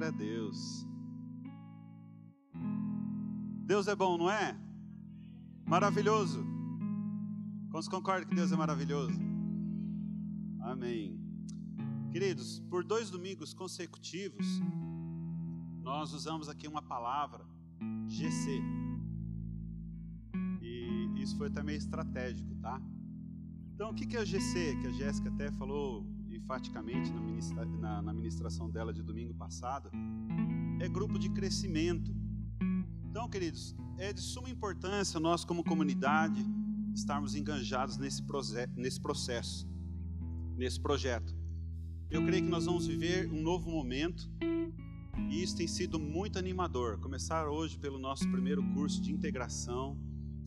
Glória a Deus. Deus é bom, não é? Maravilhoso. Quantos concordam que Deus é maravilhoso? Amém. Queridos, por dois domingos consecutivos, nós usamos aqui uma palavra, GC. E isso foi também estratégico, tá? Então, o que é o GC? Que a Jéssica até falou enfaticamente na, ministra, na, na ministração dela de domingo passado, é grupo de crescimento. Então, queridos, é de suma importância nós, como comunidade, estarmos enganjados nesse, nesse processo, nesse projeto. Eu creio que nós vamos viver um novo momento e isso tem sido muito animador. Começar hoje pelo nosso primeiro curso de integração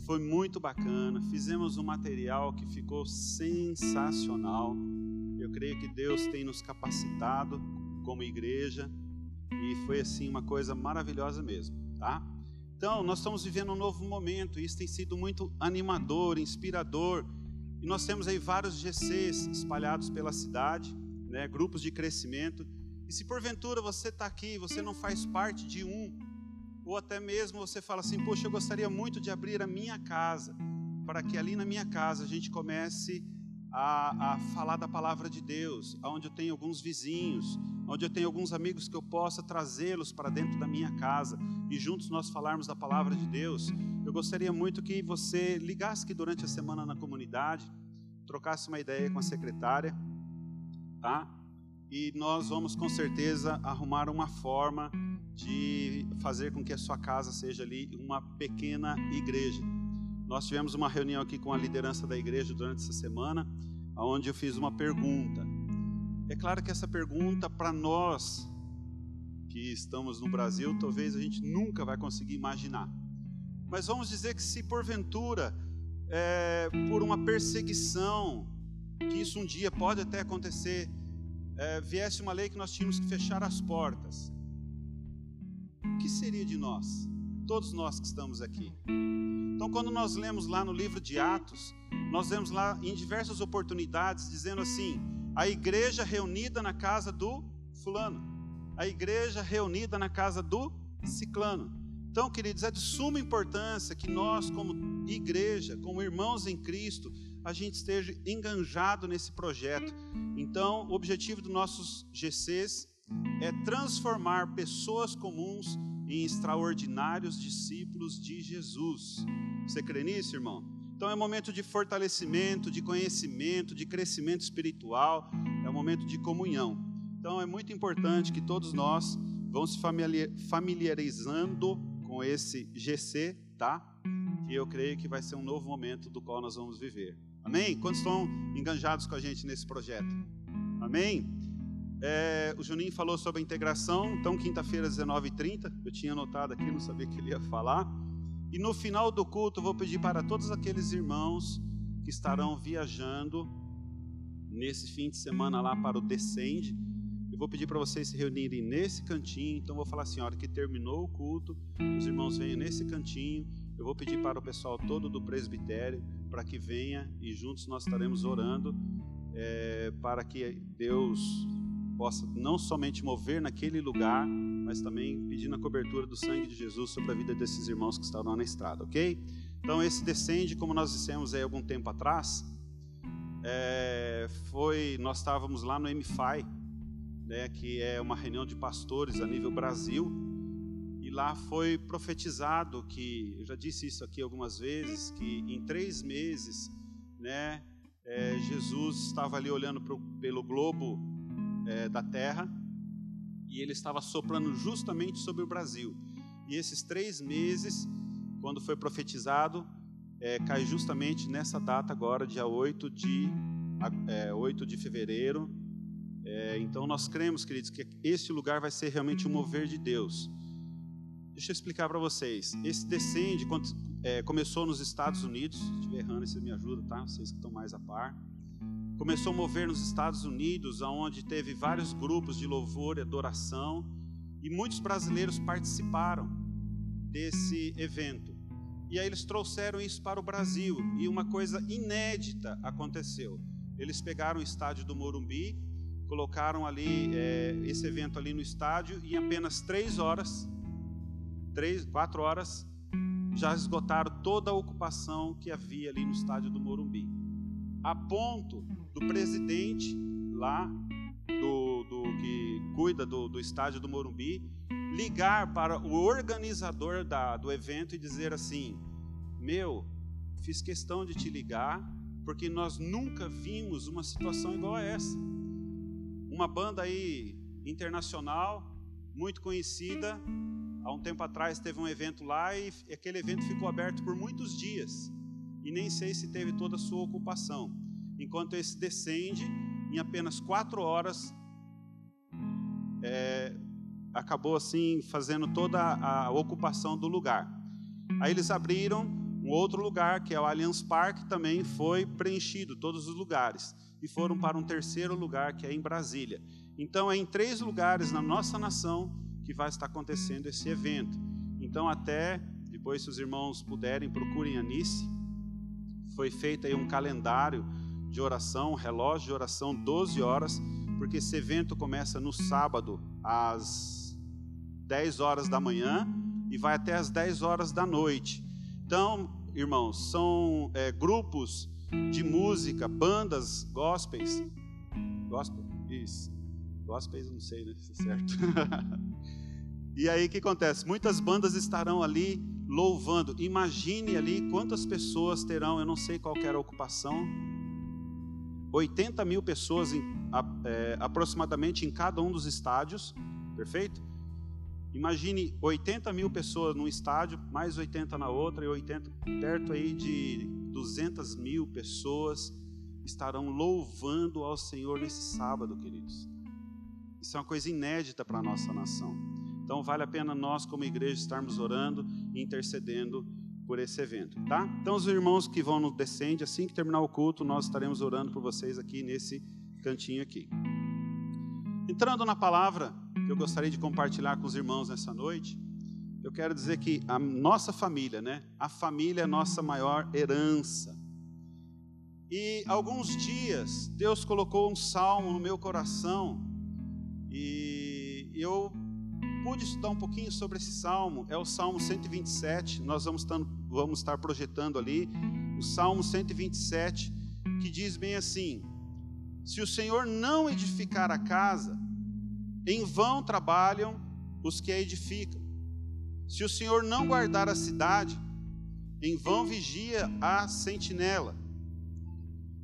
foi muito bacana. Fizemos um material que ficou sensacional. Creio que Deus tem nos capacitado como igreja e foi assim uma coisa maravilhosa mesmo, tá? Então, nós estamos vivendo um novo momento e isso tem sido muito animador, inspirador. E nós temos aí vários GCs espalhados pela cidade, né, grupos de crescimento. E se porventura você está aqui, você não faz parte de um, ou até mesmo você fala assim: Poxa, eu gostaria muito de abrir a minha casa, para que ali na minha casa a gente comece a, a falar da palavra de Deus, onde eu tenho alguns vizinhos, onde eu tenho alguns amigos que eu possa trazê-los para dentro da minha casa e juntos nós falarmos da palavra de Deus. Eu gostaria muito que você ligasse aqui durante a semana na comunidade, trocasse uma ideia com a secretária, tá? E nós vamos com certeza arrumar uma forma de fazer com que a sua casa seja ali uma pequena igreja. Nós tivemos uma reunião aqui com a liderança da igreja durante essa semana, onde eu fiz uma pergunta. É claro que essa pergunta, para nós que estamos no Brasil, talvez a gente nunca vai conseguir imaginar. Mas vamos dizer que se porventura, é, por uma perseguição, que isso um dia pode até acontecer, é, viesse uma lei que nós tínhamos que fechar as portas, o que seria de nós? Todos nós que estamos aqui. Então, quando nós lemos lá no livro de Atos, nós vemos lá em diversas oportunidades dizendo assim: a igreja reunida na casa do fulano, a igreja reunida na casa do ciclano. Então, queridos, é de suma importância que nós, como igreja, como irmãos em Cristo, a gente esteja enganjado nesse projeto. Então, o objetivo dos nossos GCs é transformar pessoas comuns em extraordinários discípulos de Jesus. Você crê nisso, irmão? Então é um momento de fortalecimento, de conhecimento, de crescimento espiritual, é um momento de comunhão. Então é muito importante que todos nós vamos se familiarizando com esse GC, tá? Que eu creio que vai ser um novo momento do qual nós vamos viver. Amém? Quantos estão enganjados com a gente nesse projeto? Amém? É, o Juninho falou sobre a integração, então quinta-feira, 19h30, eu tinha anotado aqui, não sabia que ele ia falar. E no final do culto, vou pedir para todos aqueles irmãos que estarão viajando nesse fim de semana lá para o Descende, eu vou pedir para vocês se reunirem nesse cantinho. Então, vou falar assim: a hora que terminou o culto, os irmãos venham nesse cantinho. Eu vou pedir para o pessoal todo do presbitério para que venha e juntos nós estaremos orando é, para que Deus possa não somente mover naquele lugar, mas também pedindo a cobertura do sangue de Jesus sobre a vida desses irmãos que estão na estrada, ok? Então, esse descende, como nós dissemos aí algum tempo atrás, é, foi, nós estávamos lá no MFI, né, que é uma reunião de pastores a nível Brasil, e lá foi profetizado que, eu já disse isso aqui algumas vezes, que em três meses, né, é, Jesus estava ali olhando pro, pelo globo é, da terra e ele estava soprando justamente sobre o Brasil. E esses três meses, quando foi profetizado, é, cai justamente nessa data agora, dia 8 de, é, 8 de fevereiro. É, então nós cremos, queridos, que este lugar vai ser realmente um mover de Deus. Deixa eu explicar para vocês. Esse descende é, começou nos Estados Unidos. Se estiver errando, você me ajuda, tá? Vocês que estão mais a par começou a mover nos Estados Unidos, onde teve vários grupos de louvor e adoração, e muitos brasileiros participaram desse evento. E aí eles trouxeram isso para o Brasil, e uma coisa inédita aconteceu. Eles pegaram o estádio do Morumbi, colocaram ali é, esse evento ali no estádio e em apenas três horas, três, quatro horas, já esgotaram toda a ocupação que havia ali no estádio do Morumbi, a ponto do presidente lá do, do que cuida do, do estádio do Morumbi ligar para o organizador da, do evento e dizer assim: Meu, fiz questão de te ligar porque nós nunca vimos uma situação igual a essa. Uma banda aí internacional, muito conhecida, há um tempo atrás teve um evento lá e aquele evento ficou aberto por muitos dias. E nem sei se teve toda a sua ocupação. Enquanto esse descende, em apenas quatro horas, é, acabou assim fazendo toda a ocupação do lugar. Aí eles abriram um outro lugar, que é o Allianz Parque, também foi preenchido, todos os lugares. E foram para um terceiro lugar, que é em Brasília. Então, é em três lugares na nossa nação que vai estar acontecendo esse evento. Então, até depois, se os irmãos puderem, procurem a Nice. Foi feito aí um calendário de oração, relógio de oração, 12 horas, porque esse evento começa no sábado, às 10 horas da manhã, e vai até às 10 horas da noite. Então, irmãos, são é, grupos de música, bandas gospels. Gospel? Isso. Gospels, não sei né, se é certo. e aí o que acontece? Muitas bandas estarão ali louvando. Imagine ali quantas pessoas terão, eu não sei qual era a ocupação. 80 mil pessoas em, é, aproximadamente em cada um dos estádios, perfeito? Imagine 80 mil pessoas num estádio, mais 80 na outra, e 80, perto aí de 200 mil pessoas estarão louvando ao Senhor nesse sábado, queridos. Isso é uma coisa inédita para a nossa nação. Então vale a pena nós, como igreja, estarmos orando e intercedendo por esse evento, tá? Então os irmãos que vão no descende, assim que terminar o culto, nós estaremos orando por vocês aqui nesse cantinho aqui. Entrando na palavra, que eu gostaria de compartilhar com os irmãos nessa noite, eu quero dizer que a nossa família, né? A família é a nossa maior herança. E alguns dias Deus colocou um salmo no meu coração e eu pude estudar um pouquinho sobre esse salmo. É o Salmo 127. Nós vamos estar, vamos estar projetando ali o Salmo 127, que diz bem assim: Se o Senhor não edificar a casa, em vão trabalham os que a edificam. Se o Senhor não guardar a cidade, em vão vigia a sentinela.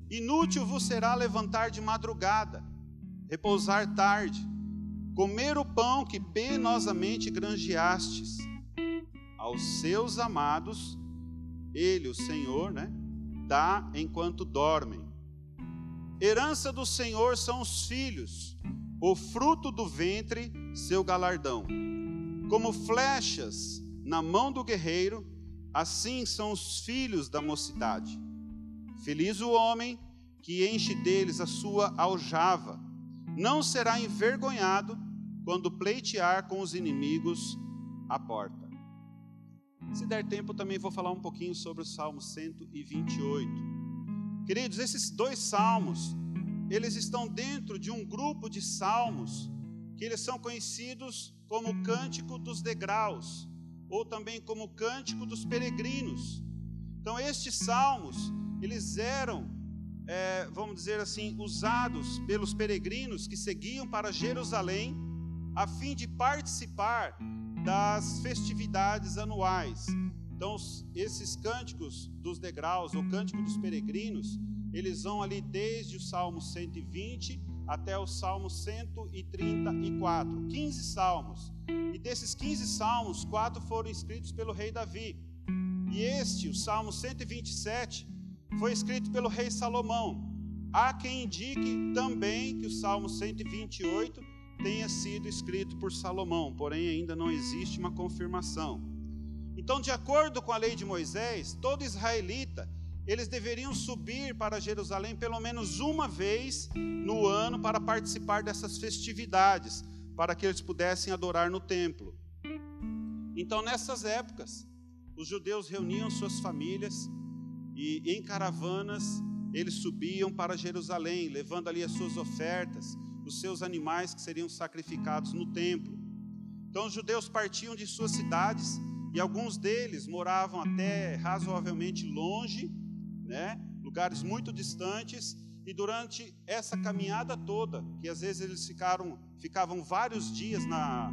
Inútil vos será levantar de madrugada, repousar tarde, comer o pão que penosamente granjeastes. Aos seus amados, ele, o Senhor, né, dá enquanto dormem. Herança do Senhor são os filhos, o fruto do ventre, seu galardão. Como flechas na mão do guerreiro, assim são os filhos da mocidade. Feliz o homem que enche deles a sua aljava, não será envergonhado quando pleitear com os inimigos à porta. Se der tempo, também vou falar um pouquinho sobre o Salmo 128. Queridos, esses dois salmos eles estão dentro de um grupo de salmos que eles são conhecidos como Cântico dos Degraus, ou também como Cântico dos Peregrinos. Então, estes salmos, eles eram, é, vamos dizer assim, usados pelos peregrinos que seguiam para Jerusalém, a fim de participar das festividades anuais. Então, esses cânticos dos degraus, ou cântico dos peregrinos, eles vão ali desde o Salmo 120 até o Salmo 134, 15 salmos. E desses 15 salmos, quatro foram escritos pelo rei Davi. E este, o Salmo 127, foi escrito pelo rei Salomão. Há quem indique também que o Salmo 128 tenha sido escrito por Salomão, porém ainda não existe uma confirmação. Então, de acordo com a lei de Moisés, todo israelita eles deveriam subir para Jerusalém pelo menos uma vez no ano para participar dessas festividades, para que eles pudessem adorar no templo. Então, nessas épocas, os judeus reuniam suas famílias e em caravanas eles subiam para Jerusalém, levando ali as suas ofertas, os seus animais que seriam sacrificados no templo. Então os judeus partiam de suas cidades e alguns deles moravam até razoavelmente longe, né, lugares muito distantes, e durante essa caminhada toda, que às vezes eles ficaram, ficavam vários dias na,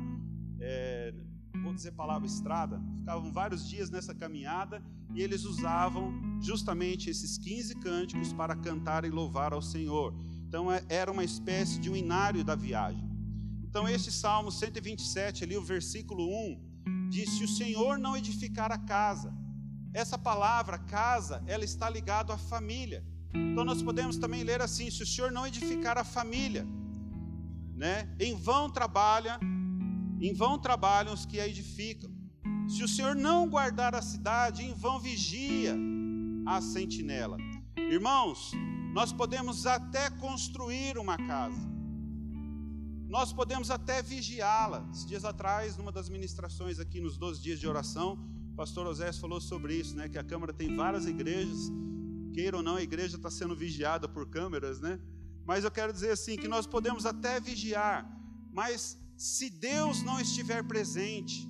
é, vou dizer palavra estrada, ficavam vários dias nessa caminhada e eles usavam justamente esses 15 cânticos para cantar e louvar ao Senhor. Então é, era uma espécie de um inário da viagem. Então este Salmo 127 ali, o versículo 1, diz: "Se o Senhor não edificar a casa". Essa palavra casa, ela está ligada à família. Então nós podemos também ler assim: "Se o Senhor não edificar a família", né? Em vão trabalha, em vão trabalham os que a edificam. Se o Senhor não guardar a cidade, em vão vigia a sentinela. Irmãos, nós podemos até construir uma casa, nós podemos até vigiá-la. Dias atrás, numa das ministrações aqui nos 12 dias de oração, o pastor Osés falou sobre isso, né? Que a Câmara tem várias igrejas, queira ou não, a igreja está sendo vigiada por câmeras, né? Mas eu quero dizer assim, que nós podemos até vigiar, mas se Deus não estiver presente,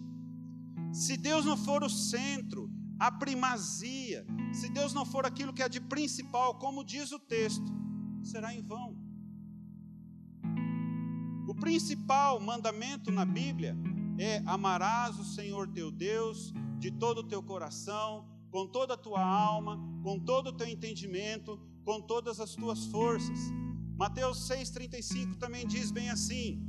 se Deus não for o centro, a primazia, se Deus não for aquilo que é de principal, como diz o texto, será em vão. O principal mandamento na Bíblia é amarás o Senhor teu Deus de todo o teu coração, com toda a tua alma, com todo o teu entendimento, com todas as tuas forças. Mateus 6,35 também diz bem assim: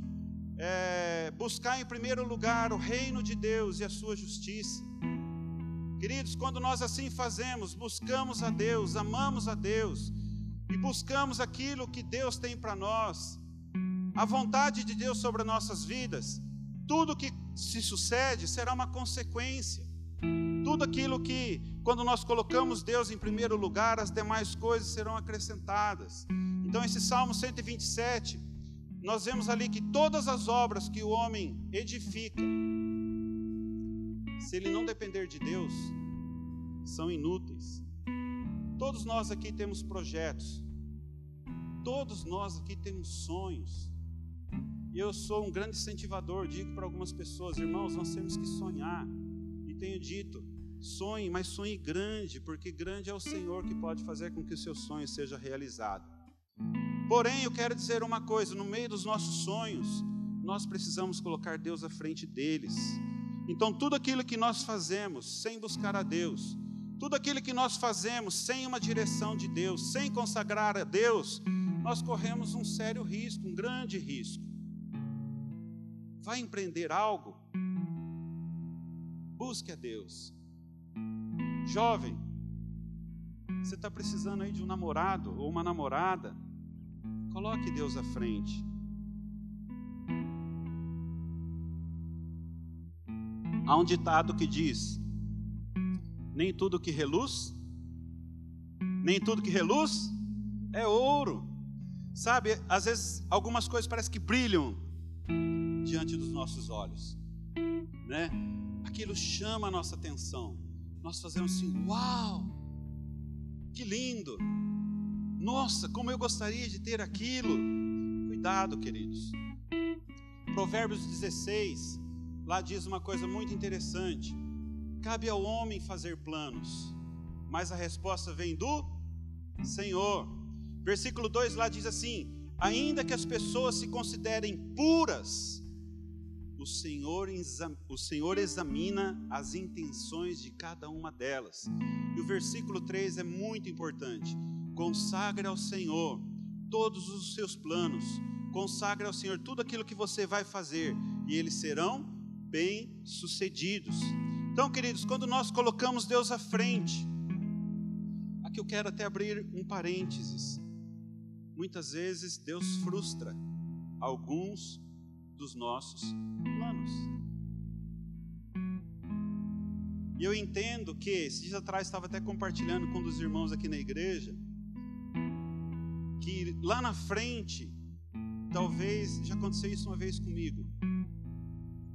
é, buscar em primeiro lugar o reino de Deus e a sua justiça. Queridos, quando nós assim fazemos, buscamos a Deus, amamos a Deus e buscamos aquilo que Deus tem para nós, a vontade de Deus sobre nossas vidas, tudo que se sucede será uma consequência. Tudo aquilo que, quando nós colocamos Deus em primeiro lugar, as demais coisas serão acrescentadas. Então, esse Salmo 127 nós vemos ali que todas as obras que o homem edifica, se ele não depender de Deus, são inúteis. Todos nós aqui temos projetos, todos nós aqui temos sonhos. E eu sou um grande incentivador, digo para algumas pessoas, irmãos, nós temos que sonhar. E tenho dito, sonhe, mas sonhe grande, porque grande é o Senhor que pode fazer com que o seu sonho seja realizado. Porém, eu quero dizer uma coisa: no meio dos nossos sonhos, nós precisamos colocar Deus à frente deles. Então, tudo aquilo que nós fazemos sem buscar a Deus, tudo aquilo que nós fazemos sem uma direção de Deus, sem consagrar a Deus, nós corremos um sério risco, um grande risco. Vai empreender algo? Busque a Deus. Jovem, você está precisando aí de um namorado ou uma namorada? Coloque Deus à frente. Há um ditado que diz: nem tudo que reluz, nem tudo que reluz é ouro. Sabe, às vezes algumas coisas parecem que brilham diante dos nossos olhos, né? Aquilo chama a nossa atenção. Nós fazemos assim: uau, que lindo! Nossa, como eu gostaria de ter aquilo. Cuidado, queridos. Provérbios 16, lá diz uma coisa muito interessante. Cabe ao homem fazer planos, mas a resposta vem do Senhor. Versículo 2 lá diz assim: Ainda que as pessoas se considerem puras, o Senhor, o Senhor examina as intenções de cada uma delas. E o versículo 3 é muito importante. Consagre ao Senhor todos os seus planos. Consagre ao Senhor tudo aquilo que você vai fazer e eles serão bem-sucedidos. Então, queridos, quando nós colocamos Deus à frente, aqui eu quero até abrir um parênteses. Muitas vezes Deus frustra alguns dos nossos planos. E eu entendo que, esses dias atrás estava até compartilhando com um dos irmãos aqui na igreja, que lá na frente, talvez, já aconteceu isso uma vez comigo.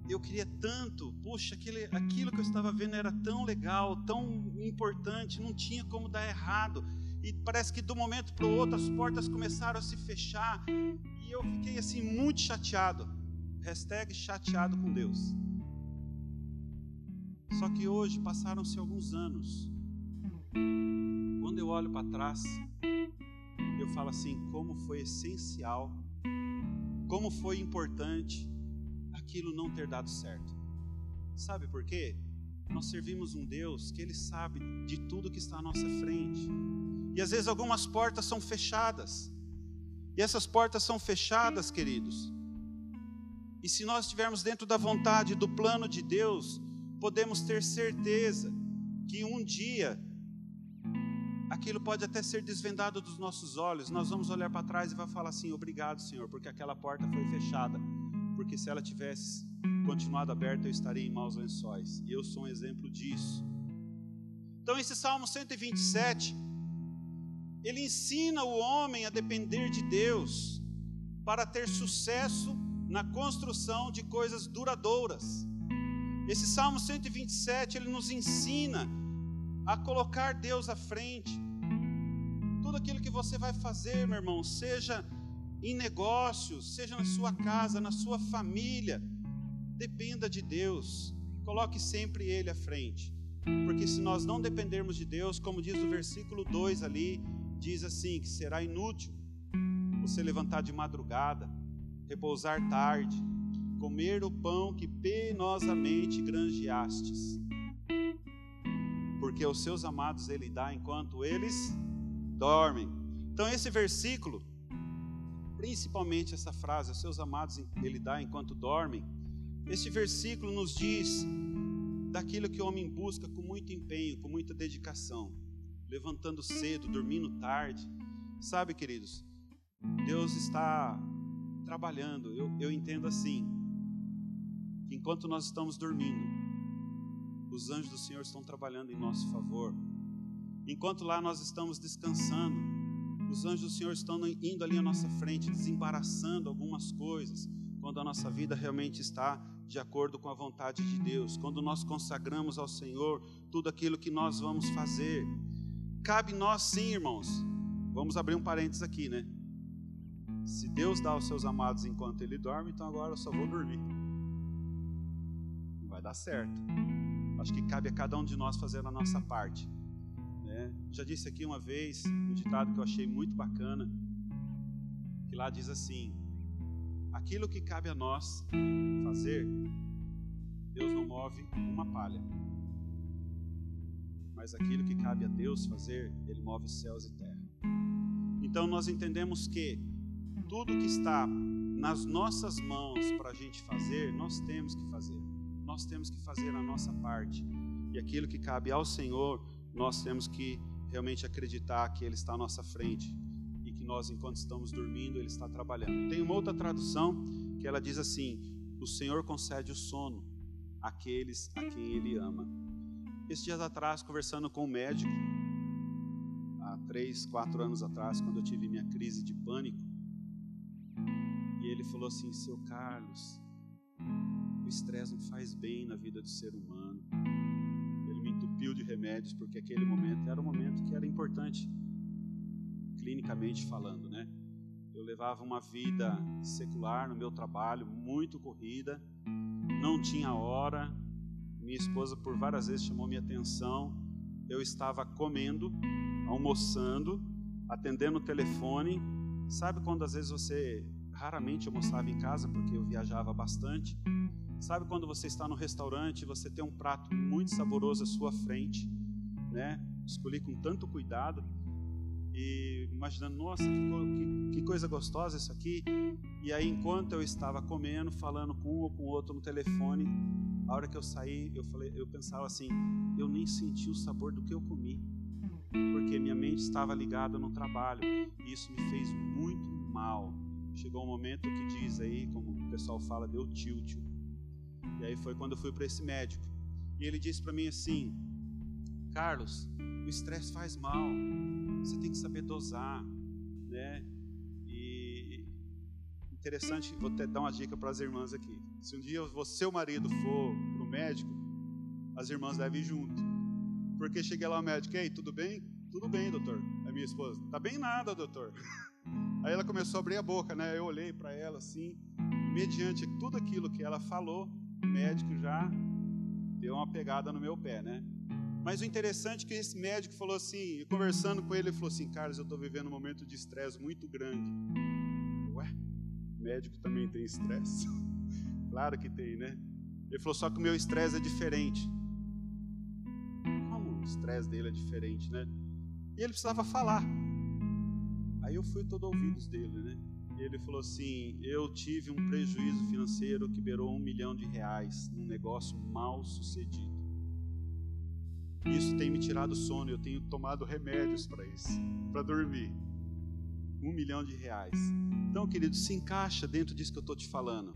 Eu queria tanto, puxa, aquele, aquilo que eu estava vendo era tão legal, tão importante, não tinha como dar errado. e parece que do momento para o outro as portas começaram a se fechar e eu fiquei assim muito chateado. Hashtag chateado com Deus. Só que hoje passaram-se alguns anos. Quando eu olho para trás, eu falo assim: como foi essencial, como foi importante aquilo não ter dado certo. Sabe por quê? Nós servimos um Deus que Ele sabe de tudo que está à nossa frente. E às vezes algumas portas são fechadas. E essas portas são fechadas, queridos. E se nós estivermos dentro da vontade, do plano de Deus, podemos ter certeza que um dia aquilo pode até ser desvendado dos nossos olhos. Nós vamos olhar para trás e vai falar assim: "Obrigado, Senhor, porque aquela porta foi fechada". Porque se ela tivesse continuado aberta, eu estaria em maus lençóis. E eu sou um exemplo disso. Então, esse Salmo 127, ele ensina o homem a depender de Deus para ter sucesso na construção de coisas duradouras. Esse Salmo 127, ele nos ensina a colocar Deus à frente. Tudo aquilo que você vai fazer, meu irmão, seja em negócios, seja na sua casa, na sua família, dependa de Deus. Coloque sempre Ele à frente. Porque se nós não dependermos de Deus, como diz o versículo 2 ali, diz assim: que será inútil você levantar de madrugada, repousar tarde, comer o pão que penosamente granjeastes. Porque os seus amados ele dá enquanto eles dormem. Então, esse versículo principalmente essa frase, seus amados ele dá enquanto dormem. Este versículo nos diz daquilo que o homem busca com muito empenho, com muita dedicação, levantando cedo, dormindo tarde. Sabe, queridos, Deus está trabalhando. Eu, eu entendo assim, que enquanto nós estamos dormindo, os anjos do Senhor estão trabalhando em nosso favor. Enquanto lá nós estamos descansando, os anjos do Senhor estão indo ali à nossa frente, desembaraçando algumas coisas, quando a nossa vida realmente está de acordo com a vontade de Deus, quando nós consagramos ao Senhor tudo aquilo que nós vamos fazer. Cabe nós sim, irmãos. Vamos abrir um parênteses aqui, né? Se Deus dá aos seus amados enquanto ele dorme, então agora eu só vou dormir. Não vai dar certo. Acho que cabe a cada um de nós fazer a nossa parte. Já disse aqui uma vez um ditado que eu achei muito bacana, que lá diz assim: aquilo que cabe a nós fazer, Deus não move uma palha. Mas aquilo que cabe a Deus fazer, Ele move céus e terra. Então nós entendemos que tudo que está nas nossas mãos para a gente fazer, nós temos que fazer. Nós temos que fazer a nossa parte. E aquilo que cabe ao Senhor, nós temos que realmente acreditar que Ele está à nossa frente e que nós, enquanto estamos dormindo, Ele está trabalhando. Tem uma outra tradução que ela diz assim: O Senhor concede o sono àqueles a quem Ele ama. Esses dias atrás, conversando com um médico, há três, quatro anos atrás, quando eu tive minha crise de pânico, e ele falou assim: Seu Carlos, o estresse não faz bem na vida do ser humano entupiu de remédios, porque aquele momento era um momento que era importante, clinicamente falando, né? Eu levava uma vida secular no meu trabalho, muito corrida, não tinha hora. Minha esposa por várias vezes chamou minha atenção. Eu estava comendo, almoçando, atendendo o telefone. Sabe quando às vezes você raramente almoçava em casa porque eu viajava bastante? Sabe quando você está no restaurante você tem um prato muito saboroso à sua frente, né? Escolhi com tanto cuidado e imaginando, nossa, que, que, que, coisa gostosa isso aqui. E aí, enquanto eu estava comendo, falando com um ou com outro no telefone, a hora que eu saí, eu falei, eu pensava assim, eu nem senti o sabor do que eu comi, porque minha mente estava ligada no trabalho. E isso me fez muito mal. Chegou um momento que diz aí, como o pessoal fala, deu tilt. E aí foi quando eu fui para esse médico. E ele disse para mim assim: Carlos, o estresse faz mal. Você tem que saber dosar, né? E interessante, vou até dar uma dica para as irmãs aqui. Se um dia você, seu marido for para o médico, as irmãs devem ir junto. Porque cheguei lá o médico, ei, tudo bem? Tudo bem, doutor. Aí minha esposa: Tá bem nada, doutor. Aí ela começou a abrir a boca, né? Eu olhei para ela assim, mediante tudo aquilo que ela falou, o médico já deu uma pegada no meu pé, né? Mas o interessante é que esse médico falou assim, conversando com ele, ele falou assim: Carlos, eu estou vivendo um momento de estresse muito grande. Ué, médico também tem estresse? claro que tem, né? Ele falou: só que o meu estresse é diferente. Como o estresse dele é diferente, né? E ele precisava falar. Aí eu fui todo ouvidos dele, né? Ele falou assim: Eu tive um prejuízo financeiro que beirou um milhão de reais num negócio mal sucedido. Isso tem me tirado sono, eu tenho tomado remédios para isso, para dormir. Um milhão de reais. Então, querido, se encaixa dentro disso que eu estou te falando.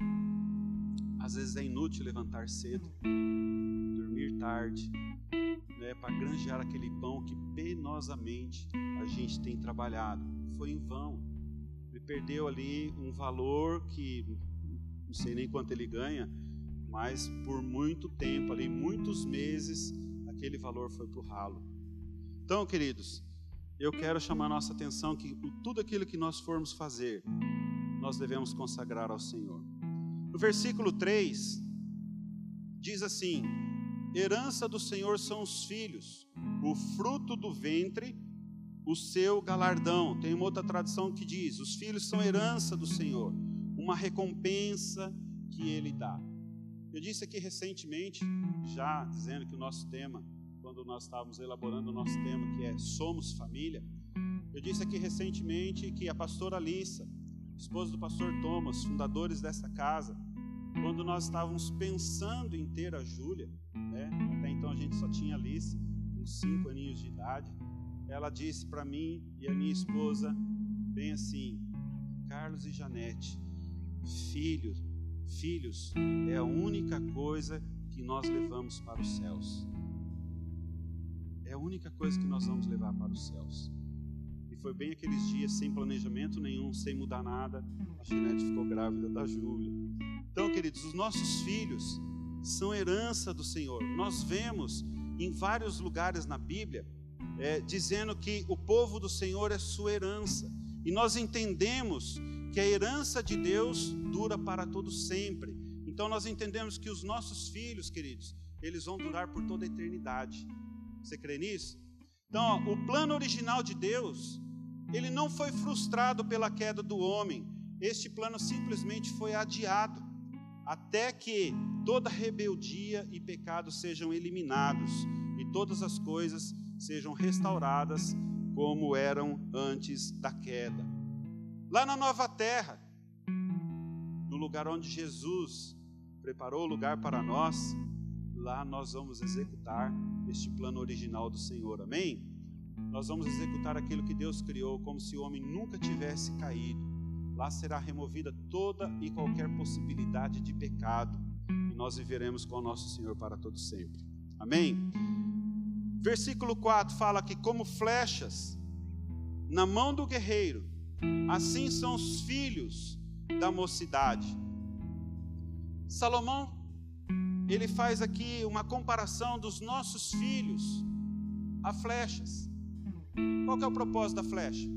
Às vezes é inútil levantar cedo, dormir tarde, né, para granjear aquele pão que penosamente a gente tem trabalhado. Foi em vão. Ele perdeu ali um valor que não sei nem quanto ele ganha, mas por muito tempo, ali muitos meses, aquele valor foi para o ralo. Então, queridos, eu quero chamar a nossa atenção que tudo aquilo que nós formos fazer, nós devemos consagrar ao Senhor. No versículo 3, diz assim: Herança do Senhor são os filhos, o fruto do ventre, o seu galardão. Tem uma outra tradução que diz: Os filhos são herança do Senhor, uma recompensa que ele dá. Eu disse aqui recentemente, já dizendo que o nosso tema, quando nós estávamos elaborando o nosso tema, que é Somos Família, eu disse aqui recentemente que a pastora Alissa, esposa do pastor Thomas, fundadores dessa casa, quando nós estávamos pensando em ter a Júlia, né, até então a gente só tinha a com cinco aninhos de idade, ela disse para mim e a minha esposa, bem assim, Carlos e Janete, filhos, filhos é a única coisa que nós levamos para os céus. É a única coisa que nós vamos levar para os céus. E foi bem aqueles dias sem planejamento nenhum, sem mudar nada. A Ginete ficou grávida da Júlia. Então, queridos, os nossos filhos são herança do Senhor. Nós vemos em vários lugares na Bíblia é, dizendo que o povo do Senhor é sua herança. E nós entendemos que a herança de Deus dura para todo sempre. Então nós entendemos que os nossos filhos, queridos, eles vão durar por toda a eternidade. Você crê nisso? Então, ó, o plano original de Deus, ele não foi frustrado pela queda do homem. Este plano simplesmente foi adiado até que toda rebeldia e pecado sejam eliminados e todas as coisas sejam restauradas como eram antes da queda. Lá na nova terra, no lugar onde Jesus preparou o lugar para nós, lá nós vamos executar este plano original do Senhor. Amém? Nós vamos executar aquilo que Deus criou como se o homem nunca tivesse caído. Lá será removida toda e qualquer possibilidade de pecado e nós viveremos com o nosso Senhor para todo sempre. Amém? Versículo 4 fala que, como flechas na mão do guerreiro, assim são os filhos da mocidade. Salomão, ele faz aqui uma comparação dos nossos filhos a flechas. Qual é o propósito da flecha?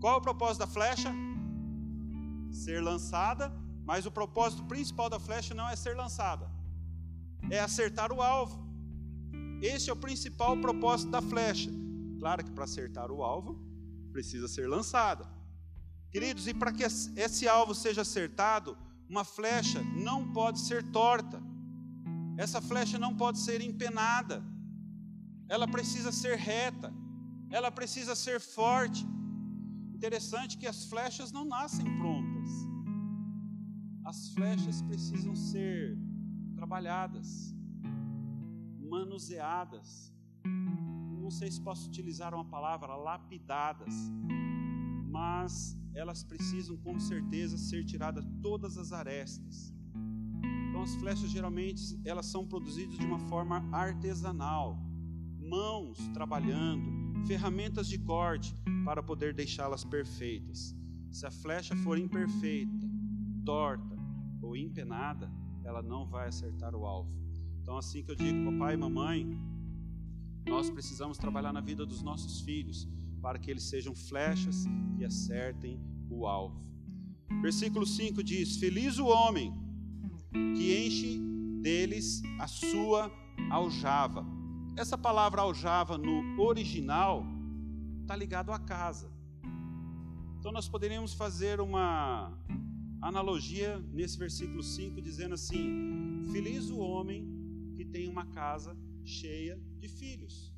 Qual é o propósito da flecha? Ser lançada, mas o propósito principal da flecha não é ser lançada é acertar o alvo. Esse é o principal propósito da flecha. Claro que para acertar o alvo, precisa ser lançada. Queridos, e para que esse alvo seja acertado, uma flecha não pode ser torta. Essa flecha não pode ser empenada. Ela precisa ser reta. Ela precisa ser forte. Interessante que as flechas não nascem prontas. As flechas precisam ser trabalhadas, manuseadas. Não sei se posso utilizar uma palavra, lapidadas, mas elas precisam com certeza ser tiradas todas as arestas. Então as flechas geralmente elas são produzidas de uma forma artesanal, mãos trabalhando, ferramentas de corte para poder deixá-las perfeitas. Se a flecha for imperfeita, torta ou empenada, ela não vai acertar o alvo. Então, assim que eu digo, papai e mamãe, nós precisamos trabalhar na vida dos nossos filhos para que eles sejam flechas que acertem o alvo. Versículo 5 diz: Feliz o homem que enche deles a sua aljava. Essa palavra aljava no original está ligado à casa. Então nós poderíamos fazer uma analogia nesse versículo 5 dizendo assim: Feliz o homem que tem uma casa cheia de filhos.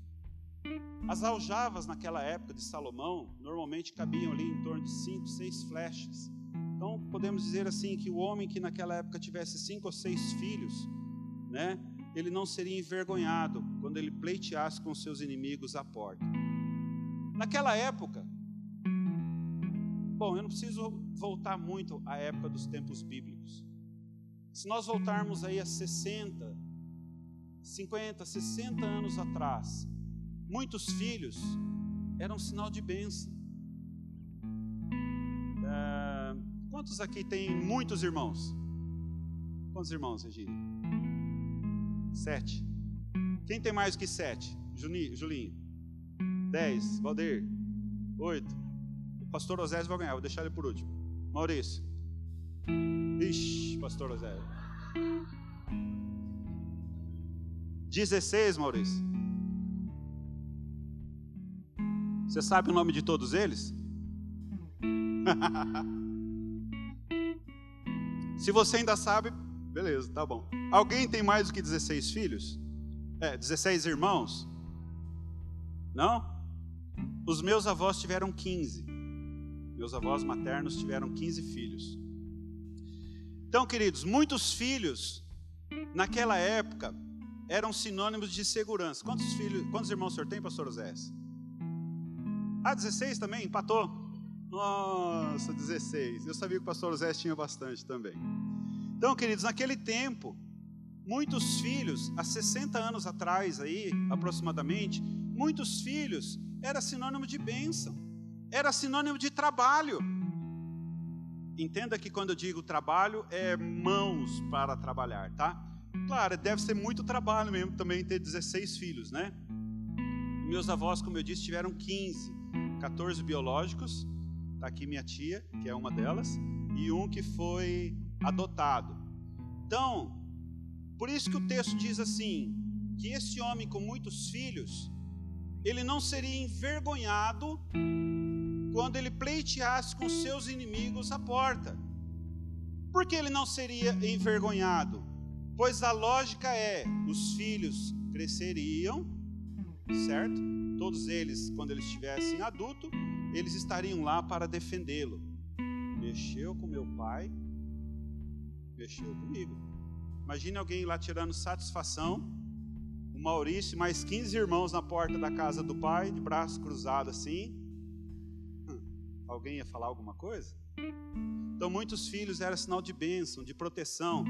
As aljavas naquela época de Salomão normalmente cabiam ali em torno de cinco, seis flechas. Então podemos dizer assim que o homem que naquela época tivesse cinco ou seis filhos, né, ele não seria envergonhado quando ele pleiteasse com seus inimigos à porta. Naquela época, bom, eu não preciso voltar muito à época dos tempos bíblicos. Se nós voltarmos aí a 60, 50, 60 anos atrás, muitos filhos eram um sinal de bênção. É, quantos aqui tem muitos irmãos? Quantos irmãos, Regina? Sete. Quem tem mais que sete? Julinho. Dez. Valdir. Oito. Pastor Osés vai ganhar, vou deixar ele por último. Maurício. Ixi, pastor Osés. Dezesseis, Maurício. Você sabe o nome de todos eles? Se você ainda sabe, beleza, tá bom. Alguém tem mais do que 16 filhos? É, 16 irmãos? Não? Os meus avós tiveram 15. Meus avós maternos tiveram 15 filhos. Então, queridos, muitos filhos naquela época eram sinônimos de segurança. Quantos filhos, quantos irmãos o senhor tem, pastor Osés? Ah, 16 também? Empatou? Nossa, 16. Eu sabia que o pastor José tinha bastante também. Então, queridos, naquele tempo, muitos filhos, há 60 anos atrás aí, aproximadamente, muitos filhos era sinônimo de bênção, era sinônimo de trabalho. Entenda que quando eu digo trabalho, é mãos para trabalhar, tá? Claro, deve ser muito trabalho mesmo também ter 16 filhos, né? Meus avós, como eu disse, tiveram 15. 14 biológicos, está aqui minha tia, que é uma delas, e um que foi adotado. Então, por isso que o texto diz assim: que esse homem com muitos filhos, ele não seria envergonhado quando ele pleiteasse com seus inimigos à porta. Por que ele não seria envergonhado? Pois a lógica é: os filhos cresceriam, certo? todos eles, quando eles estivessem adulto, eles estariam lá para defendê-lo. Mexeu com meu pai, mexeu comigo. Imagine alguém lá tirando satisfação, o Maurício mais 15 irmãos na porta da casa do pai, de braço cruzado assim. Alguém ia falar alguma coisa? Então, muitos filhos era sinal de bênção, de proteção.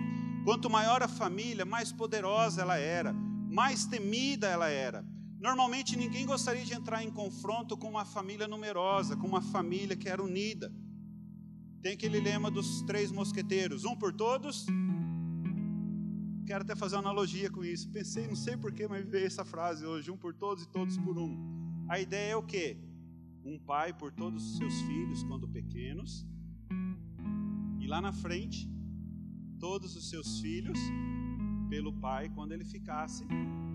Quanto maior a família, mais poderosa ela era, mais temida ela era. Normalmente ninguém gostaria de entrar em confronto com uma família numerosa, com uma família que era unida. Tem aquele lema dos três mosqueteiros: um por todos. Quero até fazer uma analogia com isso. Pensei, não sei porquê, mas veio essa frase hoje: um por todos e todos por um. A ideia é o quê? Um pai por todos os seus filhos quando pequenos, e lá na frente, todos os seus filhos pelo pai quando ele ficasse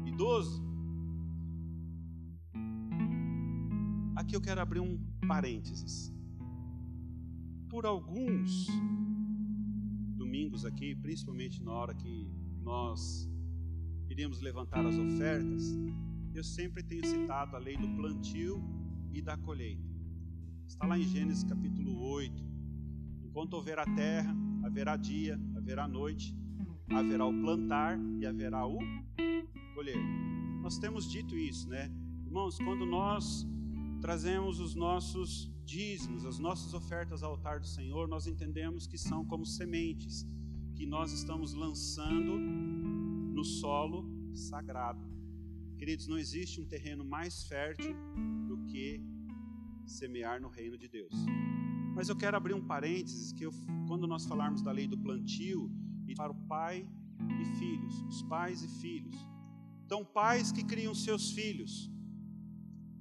idoso. Aqui eu quero abrir um parênteses. Por alguns domingos aqui, principalmente na hora que nós iríamos levantar as ofertas, eu sempre tenho citado a lei do plantio e da colheita. Está lá em Gênesis capítulo 8. Enquanto houver a terra, haverá dia, haverá noite, haverá o plantar e haverá o colher. Nós temos dito isso, né? Irmãos, quando nós trazemos os nossos dízimos, as nossas ofertas ao altar do Senhor, nós entendemos que são como sementes que nós estamos lançando no solo sagrado. Queridos, não existe um terreno mais fértil que semear no reino de Deus. Mas eu quero abrir um parênteses que eu, quando nós falarmos da lei do plantio e para o pai e filhos, os pais e filhos, Então, pais que criam seus filhos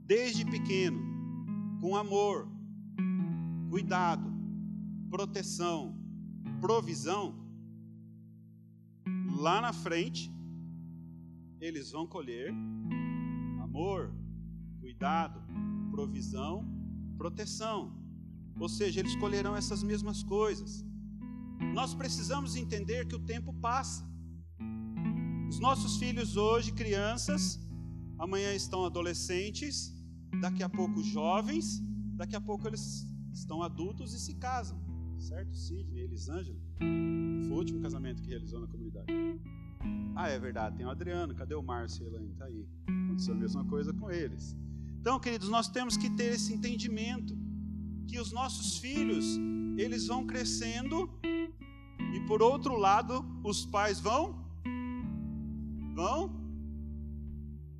desde pequeno, com amor, cuidado, proteção, provisão, lá na frente, eles vão colher amor, cuidado, provisão, proteção. Ou seja, eles colherão essas mesmas coisas. Nós precisamos entender que o tempo passa. Os nossos filhos hoje, crianças, amanhã estão adolescentes, daqui a pouco jovens, daqui a pouco eles estão adultos e se casam. Certo? Sidney, Elisângela. Foi o último casamento que realizou na comunidade. Ah, é verdade, tem o Adriano, cadê o Márcio e Elaine? Está aí. Aconteceu a mesma coisa com eles. Então, queridos, nós temos que ter esse entendimento que os nossos filhos, eles vão crescendo e por outro lado, os pais vão vão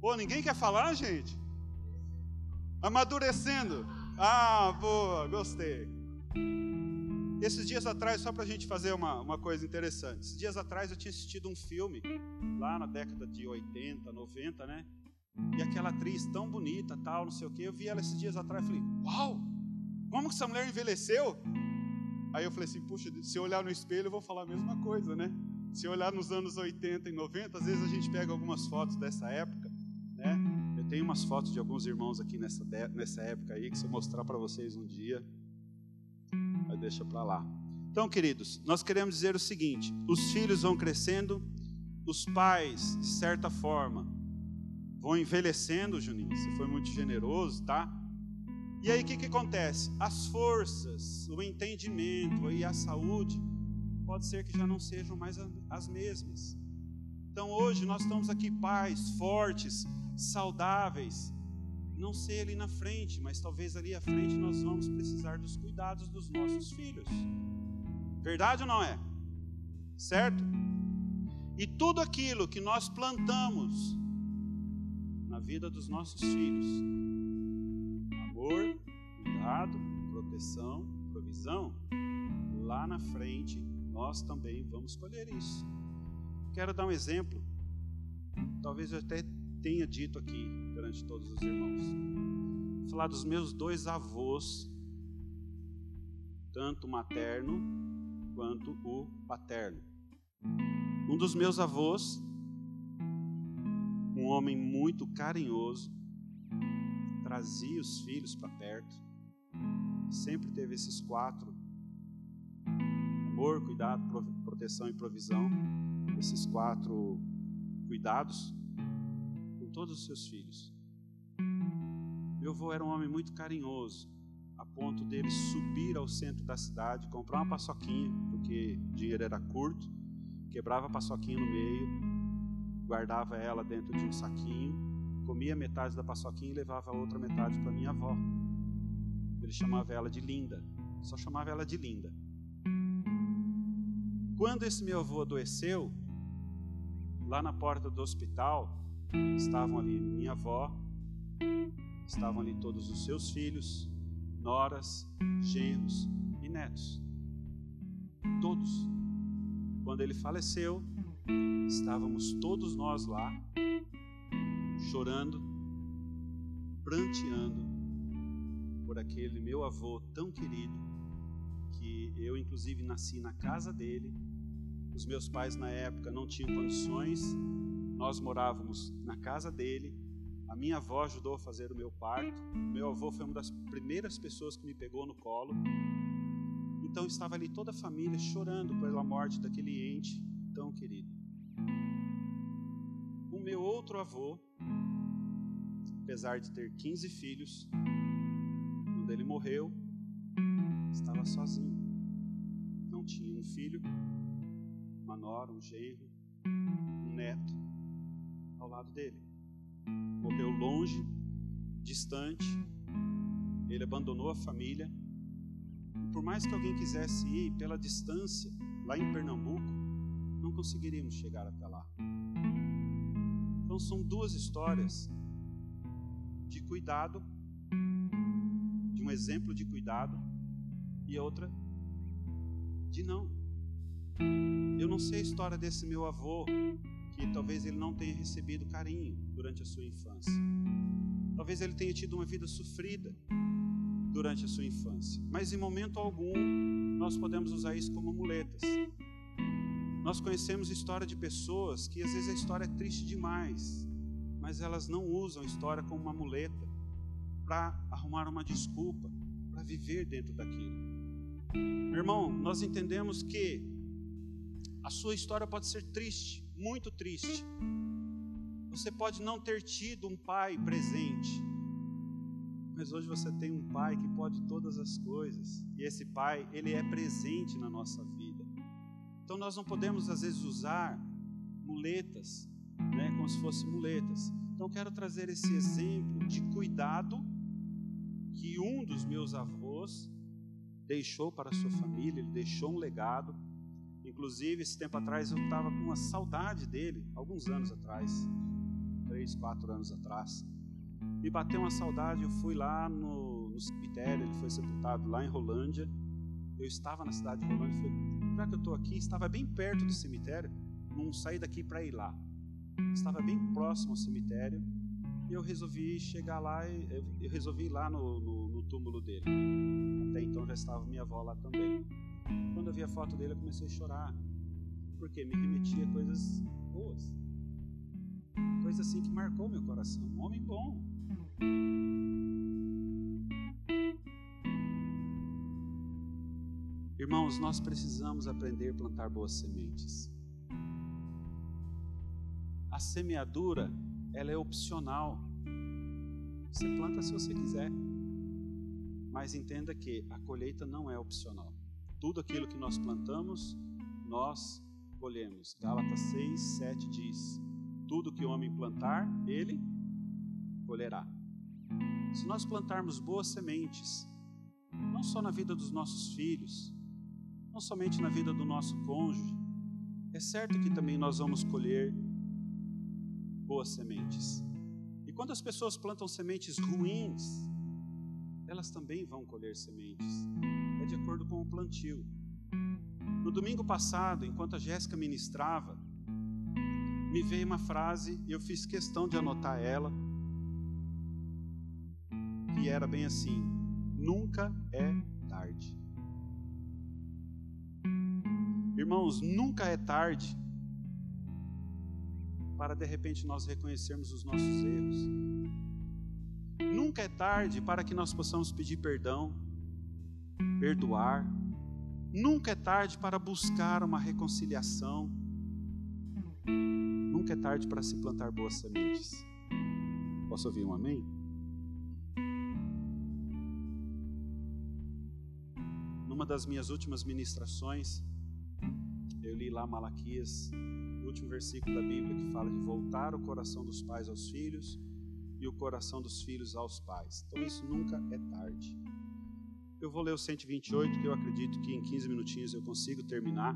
Pô, ninguém quer falar, gente? Amadurecendo. Ah, boa, gostei. Esses dias atrás, só para a gente fazer uma, uma coisa interessante. Esses dias atrás eu tinha assistido um filme, lá na década de 80, 90, né? E aquela atriz tão bonita, tal, não sei o quê. Eu vi ela esses dias atrás e falei: Uau, como que essa mulher envelheceu? Aí eu falei assim: Puxa, se eu olhar no espelho, eu vou falar a mesma coisa, né? Se eu olhar nos anos 80 e 90, às vezes a gente pega algumas fotos dessa época, né? Eu tenho umas fotos de alguns irmãos aqui nessa, nessa época aí, que se eu mostrar para vocês um dia, mas deixa para lá. Então, queridos, nós queremos dizer o seguinte: os filhos vão crescendo, os pais, de certa forma, vão envelhecendo, Juninho. Você foi muito generoso, tá? E aí o que, que acontece? As forças, o entendimento e a saúde pode ser que já não sejam mais as mesmas. Então hoje nós estamos aqui pais, fortes, saudáveis, não sei ali na frente, mas talvez ali à frente nós vamos precisar dos cuidados dos nossos filhos. Verdade ou não é? Certo? E tudo aquilo que nós plantamos na vida dos nossos filhos amor, cuidado, proteção, provisão lá na frente nós também vamos colher isso. Quero dar um exemplo. Talvez eu até tenha dito aqui perante todos os irmãos. Vou falar dos meus dois avós, tanto o materno quanto o paterno. Um dos meus avós, um homem muito carinhoso, trazia os filhos para perto, sempre teve esses quatro: amor, cuidado, proteção e provisão, esses quatro cuidados todos os seus filhos. Meu avô era um homem muito carinhoso, a ponto dele subir ao centro da cidade, comprar uma paçoquinha, porque o dinheiro era curto, quebrava a paçoquinha no meio, guardava ela dentro de um saquinho, comia metade da paçoquinha e levava a outra metade para minha avó. Ele chamava ela de Linda, só chamava ela de Linda. Quando esse meu avô adoeceu, lá na porta do hospital, Estavam ali minha avó, estavam ali todos os seus filhos, noras, genros e netos. Todos. Quando ele faleceu, estávamos todos nós lá, chorando, pranteando por aquele meu avô tão querido, que eu, inclusive, nasci na casa dele. Os meus pais, na época, não tinham condições nós morávamos na casa dele. A minha avó ajudou a fazer o meu parto. Meu avô foi uma das primeiras pessoas que me pegou no colo. Então estava ali toda a família chorando pela morte daquele ente tão querido. O meu outro avô, apesar de ter 15 filhos, quando ele morreu, estava sozinho. Não tinha um filho, uma nora, um genro, um neto ao lado dele. Morreu longe, distante, ele abandonou a família. E por mais que alguém quisesse ir pela distância, lá em Pernambuco, não conseguiríamos chegar até lá. Então são duas histórias de cuidado, de um exemplo de cuidado, e outra de não. Eu não sei a história desse meu avô que talvez ele não tenha recebido carinho durante a sua infância. Talvez ele tenha tido uma vida sofrida durante a sua infância. Mas em momento algum nós podemos usar isso como muletas. Nós conhecemos história de pessoas que às vezes a história é triste demais, mas elas não usam a história como uma muleta para arrumar uma desculpa, para viver dentro daquilo. Meu irmão, nós entendemos que a sua história pode ser triste, muito triste. Você pode não ter tido um pai presente, mas hoje você tem um pai que pode todas as coisas, e esse pai, ele é presente na nossa vida. Então nós não podemos às vezes usar muletas, né, como se fossem muletas. Então quero trazer esse exemplo de cuidado que um dos meus avós deixou para a sua família, ele deixou um legado. Inclusive, esse tempo atrás eu estava com uma saudade dele, alguns anos atrás, três, quatro anos atrás. Me bateu uma saudade, eu fui lá no, no cemitério, ele foi sepultado lá em Rolândia. Eu estava na cidade de Rolândia, falei, já que eu estou aqui, estava bem perto do cemitério, não saí daqui para ir lá. Estava bem próximo ao cemitério e eu resolvi chegar lá, eu resolvi ir lá no, no, no túmulo dele. Até então já estava minha avó lá também. Quando eu vi a foto dele, eu comecei a chorar, porque me remetia a coisas boas, coisa assim que marcou meu coração. Um homem bom. Irmãos, nós precisamos aprender a plantar boas sementes. A semeadura, ela é opcional. Você planta se você quiser. Mas entenda que a colheita não é opcional. Tudo aquilo que nós plantamos, nós colhemos. Gálatas 6, 7 diz: Tudo que o homem plantar, ele colherá. Se nós plantarmos boas sementes, não só na vida dos nossos filhos, não somente na vida do nosso cônjuge, é certo que também nós vamos colher boas sementes. E quando as pessoas plantam sementes ruins, elas também vão colher sementes. É de acordo com o plantio. No domingo passado, enquanto a Jéssica ministrava, me veio uma frase e eu fiz questão de anotar ela. Que era bem assim: nunca é tarde. Irmãos, nunca é tarde para de repente nós reconhecermos os nossos erros. Nunca é tarde para que nós possamos pedir perdão, perdoar. Nunca é tarde para buscar uma reconciliação. Nunca é tarde para se plantar boas sementes. Posso ouvir um amém? Numa das minhas últimas ministrações, eu li lá Malaquias último versículo da Bíblia que fala de voltar o coração dos pais aos filhos e o coração dos filhos aos pais. Então isso nunca é tarde. Eu vou ler o 128, que eu acredito que em 15 minutinhos eu consigo terminar,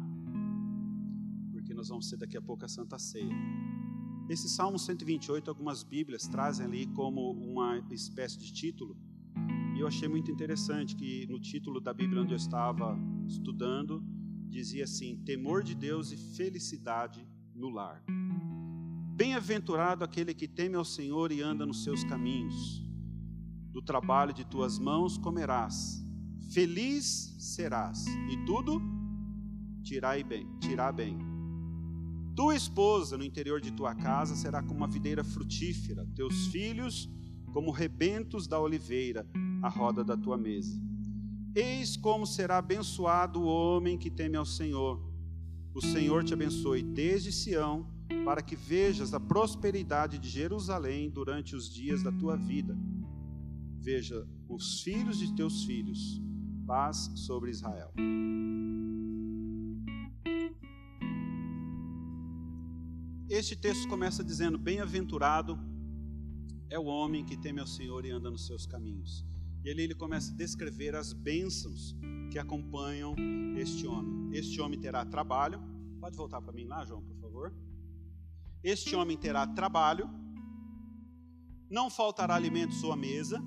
porque nós vamos ter daqui a pouco a Santa Ceia. Esse Salmo 128, algumas Bíblias trazem ali como uma espécie de título, e eu achei muito interessante que no título da Bíblia onde eu estava estudando, dizia assim: temor de Deus e felicidade no lar. Bem-aventurado aquele que teme ao Senhor e anda nos seus caminhos. Do trabalho de tuas mãos comerás, feliz serás, e tudo tirai bem, tirar bem. Tua esposa no interior de tua casa será como uma videira frutífera, teus filhos como rebentos da oliveira à roda da tua mesa. Eis como será abençoado o homem que teme ao Senhor o Senhor te abençoe desde Sião, para que vejas a prosperidade de Jerusalém durante os dias da tua vida. Veja os filhos de teus filhos, paz sobre Israel. Este texto começa dizendo: Bem-aventurado é o homem que teme ao Senhor e anda nos seus caminhos. E ali ele começa a descrever as bênçãos que acompanham este homem. Este homem terá trabalho. Pode voltar para mim lá, João, por favor. Este homem terá trabalho. Não faltará alimento sua mesa.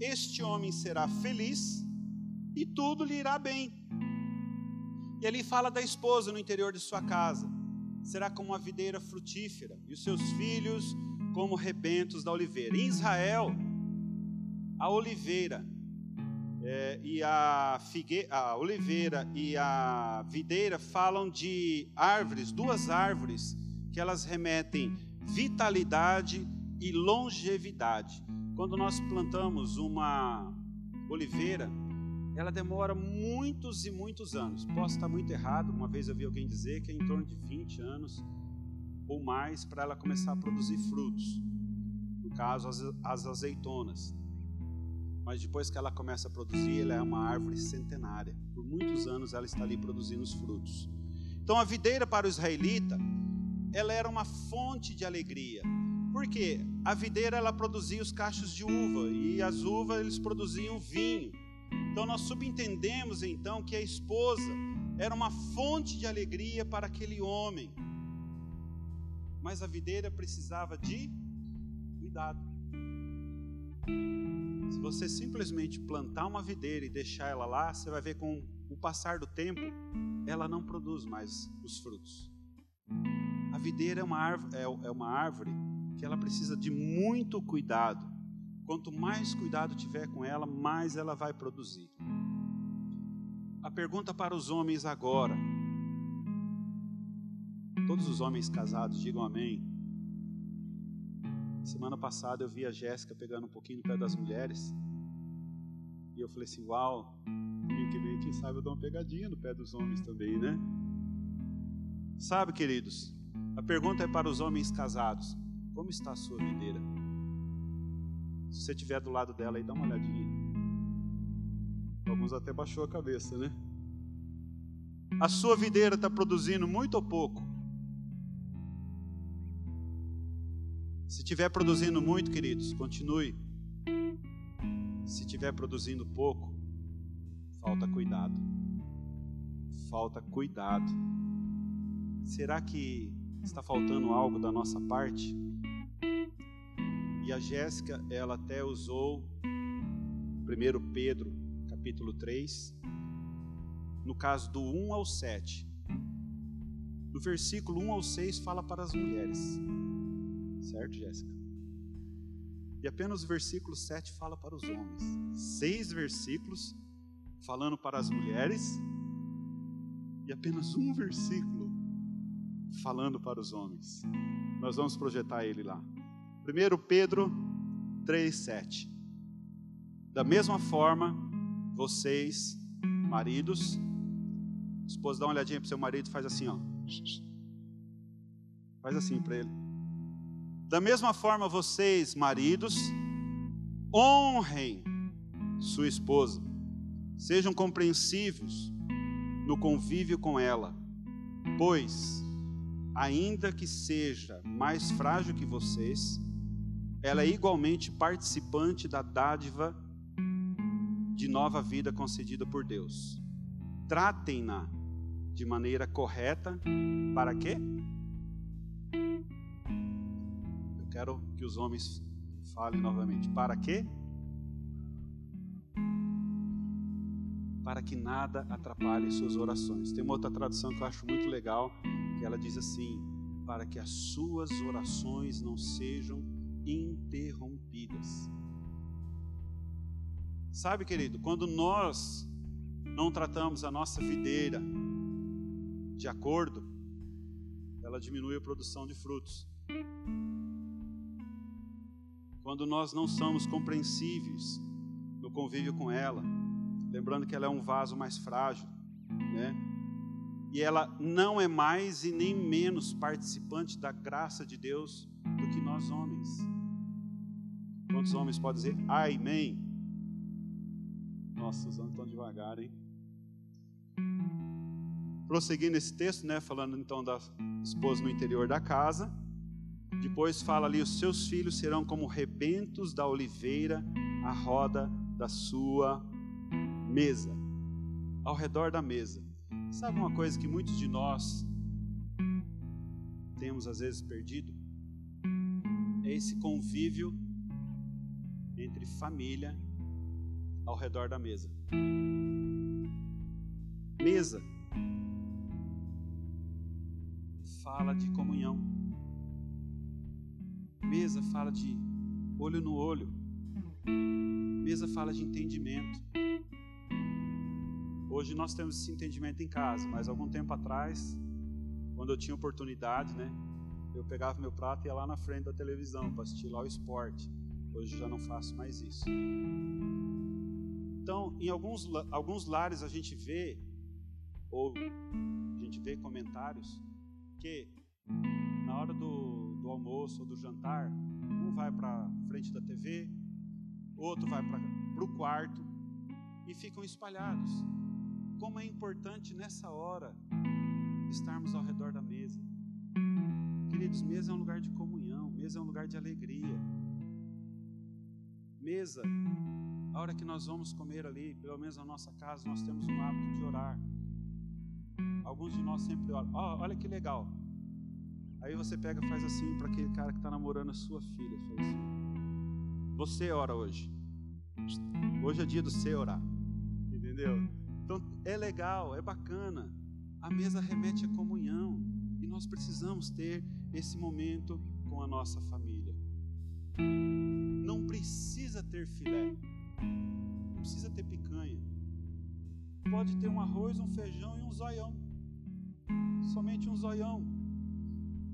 Este homem será feliz e tudo lhe irá bem. E ele fala da esposa no interior de sua casa. será como uma videira frutífera, e os seus filhos como rebentos da oliveira. Em Israel, a oliveira é, e a, figue, a oliveira e a videira falam de árvores, duas árvores, que elas remetem vitalidade e longevidade. Quando nós plantamos uma oliveira, ela demora muitos e muitos anos. Posso estar muito errado, uma vez eu vi alguém dizer que é em torno de 20 anos ou mais para ela começar a produzir frutos. No caso, as, as azeitonas. Mas depois que ela começa a produzir, ela é uma árvore centenária. Por muitos anos ela está ali produzindo os frutos. Então a videira para o israelita, ela era uma fonte de alegria. Por quê? A videira ela produzia os cachos de uva e as uvas eles produziam vinho. Então nós subentendemos então que a esposa era uma fonte de alegria para aquele homem. Mas a videira precisava de cuidado. Se você simplesmente plantar uma videira e deixar ela lá, você vai ver com o passar do tempo, ela não produz mais os frutos. A videira é uma árvore, é, é uma árvore que ela precisa de muito cuidado. Quanto mais cuidado tiver com ela, mais ela vai produzir. A pergunta para os homens agora. Todos os homens casados digam amém. Semana passada eu vi a Jéssica pegando um pouquinho no pé das mulheres. E eu falei assim: Uau, domingo que vem, quem sabe eu dou uma pegadinha no pé dos homens também, né? Sabe, queridos, a pergunta é para os homens casados: Como está a sua videira? Se você estiver do lado dela aí, dá uma olhadinha. Alguns até baixou a cabeça, né? A sua videira está produzindo muito ou pouco? Se estiver produzindo muito, queridos, continue. Se estiver produzindo pouco, falta cuidado. Falta cuidado. Será que está faltando algo da nossa parte? E a Jéssica, ela até usou 1 Pedro, capítulo 3, no caso do 1 ao 7. No versículo 1 ao 6 fala para as mulheres. Certo, Jéssica? E apenas o versículo 7 fala para os homens. Seis versículos falando para as mulheres e apenas um versículo falando para os homens. Nós vamos projetar ele lá. 1 Pedro 3,7. Da mesma forma, vocês, maridos, esposa, dá uma olhadinha para o seu marido e faz assim, ó. Faz assim para ele. Da mesma forma, vocês, maridos, honrem sua esposa, sejam compreensivos no convívio com ela, pois, ainda que seja mais frágil que vocês, ela é igualmente participante da dádiva de nova vida concedida por Deus. Tratem-na de maneira correta, para quê? Quero que os homens falem novamente. Para quê? Para que nada atrapalhe suas orações. Tem uma outra tradução que eu acho muito legal, que ela diz assim: para que as suas orações não sejam interrompidas. Sabe, querido, quando nós não tratamos a nossa videira de acordo, ela diminui a produção de frutos. Quando nós não somos compreensíveis no convívio com ela, lembrando que ela é um vaso mais frágil, né? E ela não é mais e nem menos participante da graça de Deus do que nós homens. Quantos homens podem dizer amém? Nossa, os homens estão devagar, hein? Prosseguindo esse texto, né, falando então da esposa no interior da casa. Depois fala ali: os seus filhos serão como rebentos da oliveira à roda da sua mesa, ao redor da mesa. Sabe uma coisa que muitos de nós temos às vezes perdido? É esse convívio entre família ao redor da mesa. Mesa. fala de comunhão. Mesa fala de olho no olho. Mesa fala de entendimento. Hoje nós temos esse entendimento em casa, mas algum tempo atrás, quando eu tinha oportunidade, né, eu pegava meu prato e ia lá na frente da televisão para assistir lá o esporte. Hoje já não faço mais isso. Então, em alguns, alguns lares a gente vê, ou a gente vê comentários, que na hora do, do almoço ou do jantar, um vai para frente da TV, outro vai para o quarto e ficam espalhados. Como é importante nessa hora estarmos ao redor da mesa. Queridos, mesa é um lugar de comunhão, mesa é um lugar de alegria. Mesa, a hora que nós vamos comer ali, pelo menos na nossa casa, nós temos um hábito de orar. Alguns de nós sempre oram. Oh, olha que legal. Aí você pega e faz assim para aquele cara que está namorando a sua filha. Faz assim. Você ora hoje. Hoje é dia do você orar. Entendeu? Então é legal, é bacana. A mesa remete à comunhão. E nós precisamos ter esse momento com a nossa família. Não precisa ter filé. Não precisa ter picanha. Pode ter um arroz, um feijão e um zoião. Somente um zoião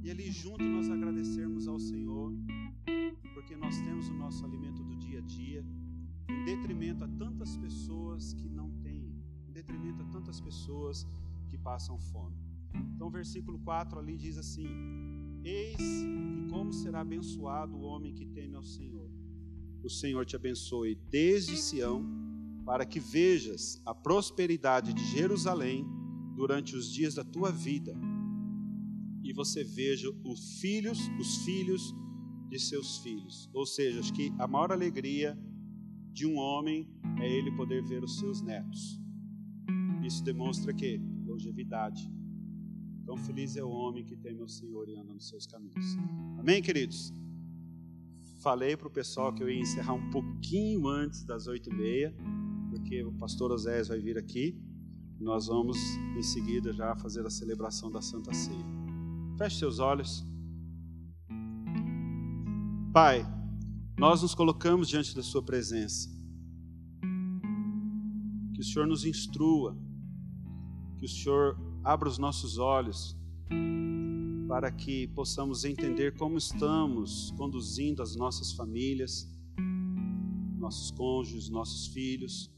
e ali junto nós agradecermos ao Senhor, porque nós temos o nosso alimento do dia a dia, em detrimento a tantas pessoas que não têm, em detrimento a tantas pessoas que passam fome. Então, versículo 4 ali diz assim: Eis que como será abençoado o homem que teme ao Senhor. O Senhor te abençoe desde Sião, para que vejas a prosperidade de Jerusalém durante os dias da tua vida e você veja os filhos, os filhos de seus filhos. Ou seja, acho que a maior alegria de um homem é ele poder ver os seus netos. Isso demonstra que longevidade. Tão feliz é o homem que tem meu Senhor e anda nos seus caminhos. Amém, queridos? Falei para o pessoal que eu ia encerrar um pouquinho antes das oito e meia, porque o pastor Osés vai vir aqui. Nós vamos em seguida já fazer a celebração da Santa Ceia. Feche seus olhos. Pai, nós nos colocamos diante da Sua presença. Que o Senhor nos instrua, que o Senhor abra os nossos olhos para que possamos entender como estamos conduzindo as nossas famílias, nossos cônjuges, nossos filhos,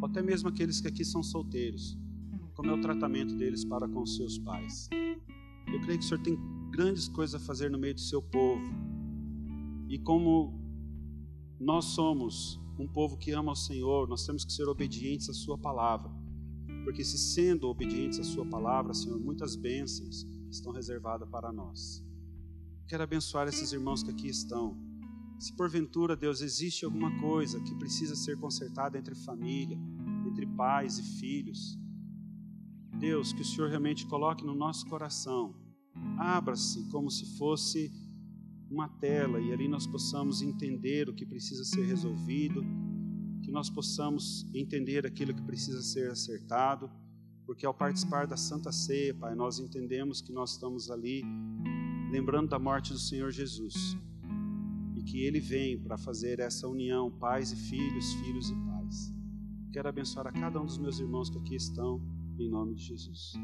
ou até mesmo aqueles que aqui são solteiros, como é o tratamento deles para com seus pais. Eu creio que o Senhor tem grandes coisas a fazer no meio do seu povo. E como nós somos um povo que ama o Senhor, nós temos que ser obedientes à Sua palavra. Porque se sendo obedientes à Sua palavra, Senhor, muitas bênçãos estão reservadas para nós. Quero abençoar esses irmãos que aqui estão. Se porventura, Deus, existe alguma coisa que precisa ser consertada entre família, entre pais e filhos, Deus, que o Senhor realmente coloque no nosso coração, abra-se como se fosse uma tela e ali nós possamos entender o que precisa ser resolvido, que nós possamos entender aquilo que precisa ser acertado, porque ao participar da Santa Ceia, Pai, nós entendemos que nós estamos ali lembrando da morte do Senhor Jesus e que Ele vem para fazer essa união, pais e filhos, filhos e pais. Quero abençoar a cada um dos meus irmãos que aqui estão em nome de Jesus.